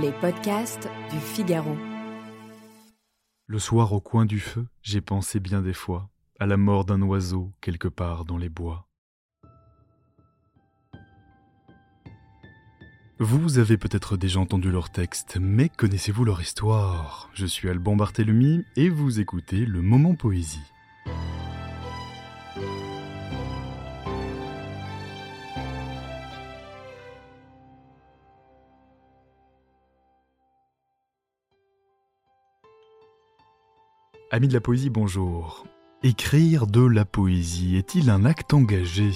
Les podcasts du Figaro. Le soir au coin du feu, j'ai pensé bien des fois à la mort d'un oiseau quelque part dans les bois. Vous avez peut-être déjà entendu leur texte, mais connaissez-vous leur histoire? Je suis Alban Barthélemy et vous écoutez le Moment Poésie. Amis de la poésie, bonjour. Écrire de la poésie est-il un acte engagé?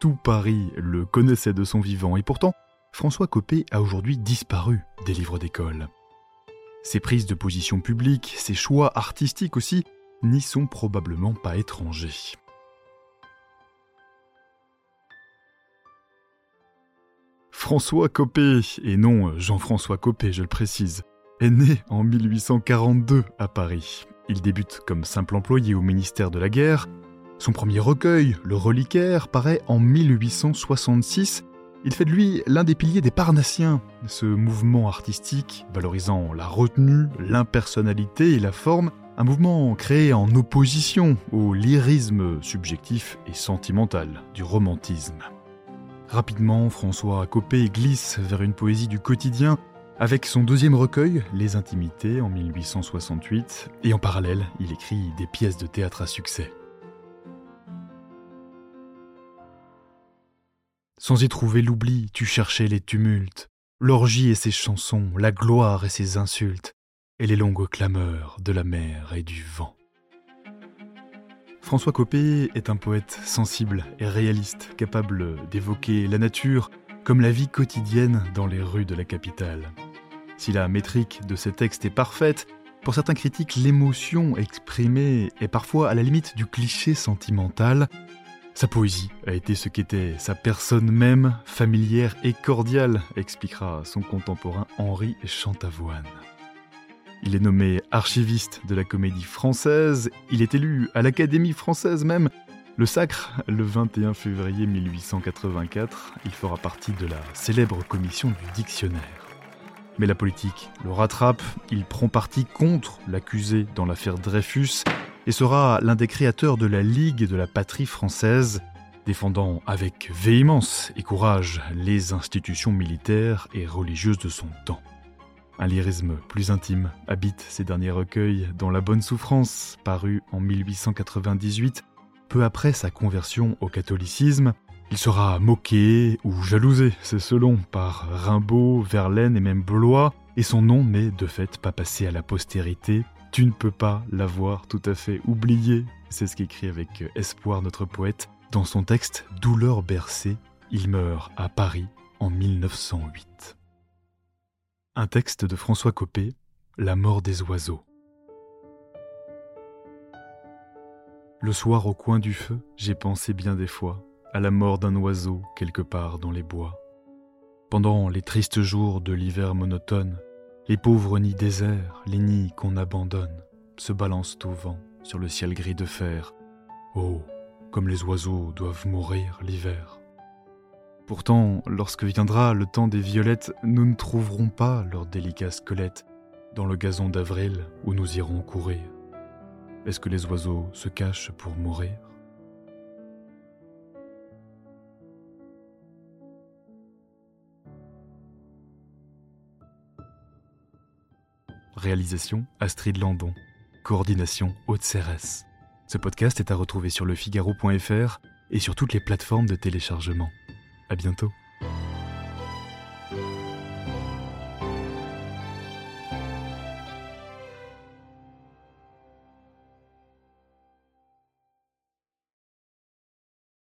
Tout Paris le connaissait de son vivant et pourtant, François Copé a aujourd'hui disparu des livres d'école. Ses prises de position publiques, ses choix artistiques aussi, n'y sont probablement pas étrangers. François Copé, et non Jean-François Copé, je le précise, est né en 1842 à Paris. Il débute comme simple employé au ministère de la Guerre. Son premier recueil, Le Reliquaire, paraît en 1866. Il fait de lui l'un des piliers des Parnassiens, ce mouvement artistique valorisant la retenue, l'impersonnalité et la forme, un mouvement créé en opposition au lyrisme subjectif et sentimental du romantisme. Rapidement, François Copé glisse vers une poésie du quotidien avec son deuxième recueil, Les Intimités, en 1868, et en parallèle, il écrit des pièces de théâtre à succès. Sans y trouver l'oubli, tu cherchais les tumultes, l'orgie et ses chansons, la gloire et ses insultes, et les longues clameurs de la mer et du vent. François Copé est un poète sensible et réaliste, capable d'évoquer la nature comme la vie quotidienne dans les rues de la capitale. Si la métrique de ces textes est parfaite, pour certains critiques, l'émotion exprimée est parfois à la limite du cliché sentimental. Sa poésie a été ce qu'était sa personne même, familière et cordiale, expliquera son contemporain Henri Chantavoine. Il est nommé archiviste de la comédie française, il est élu à l'Académie française même. Le sacre, le 21 février 1884, il fera partie de la célèbre commission du dictionnaire. Mais la politique le rattrape, il prend parti contre l'accusé dans l'affaire Dreyfus et sera l'un des créateurs de la Ligue de la patrie française, défendant avec véhémence et courage les institutions militaires et religieuses de son temps. Un lyrisme plus intime habite ces derniers recueils, dont La Bonne Souffrance, paru en 1898, peu après sa conversion au catholicisme, il sera moqué ou jalousé, c'est selon, par Rimbaud, Verlaine et même Blois, et son nom n'est de fait pas passé à la postérité. Tu ne peux pas l'avoir tout à fait oublié, c'est ce qu'écrit avec espoir notre poète dans son texte Douleur bercée. Il meurt à Paris en 1908. Un texte de François Copé, La mort des oiseaux. Le soir au coin du feu, j'ai pensé bien des fois à la mort d'un oiseau quelque part dans les bois. Pendant les tristes jours de l'hiver monotone, les pauvres nids déserts, les nids qu'on abandonne, se balancent au vent sur le ciel gris de fer. Oh, comme les oiseaux doivent mourir l'hiver. Pourtant, lorsque viendra le temps des violettes, nous ne trouverons pas leurs délicats squelettes dans le gazon d'avril où nous irons courir. Est-ce que les oiseaux se cachent pour mourir? Réalisation Astrid Landon. Coordination Haute Cérès. Ce podcast est à retrouver sur lefigaro.fr et sur toutes les plateformes de téléchargement. À bientôt.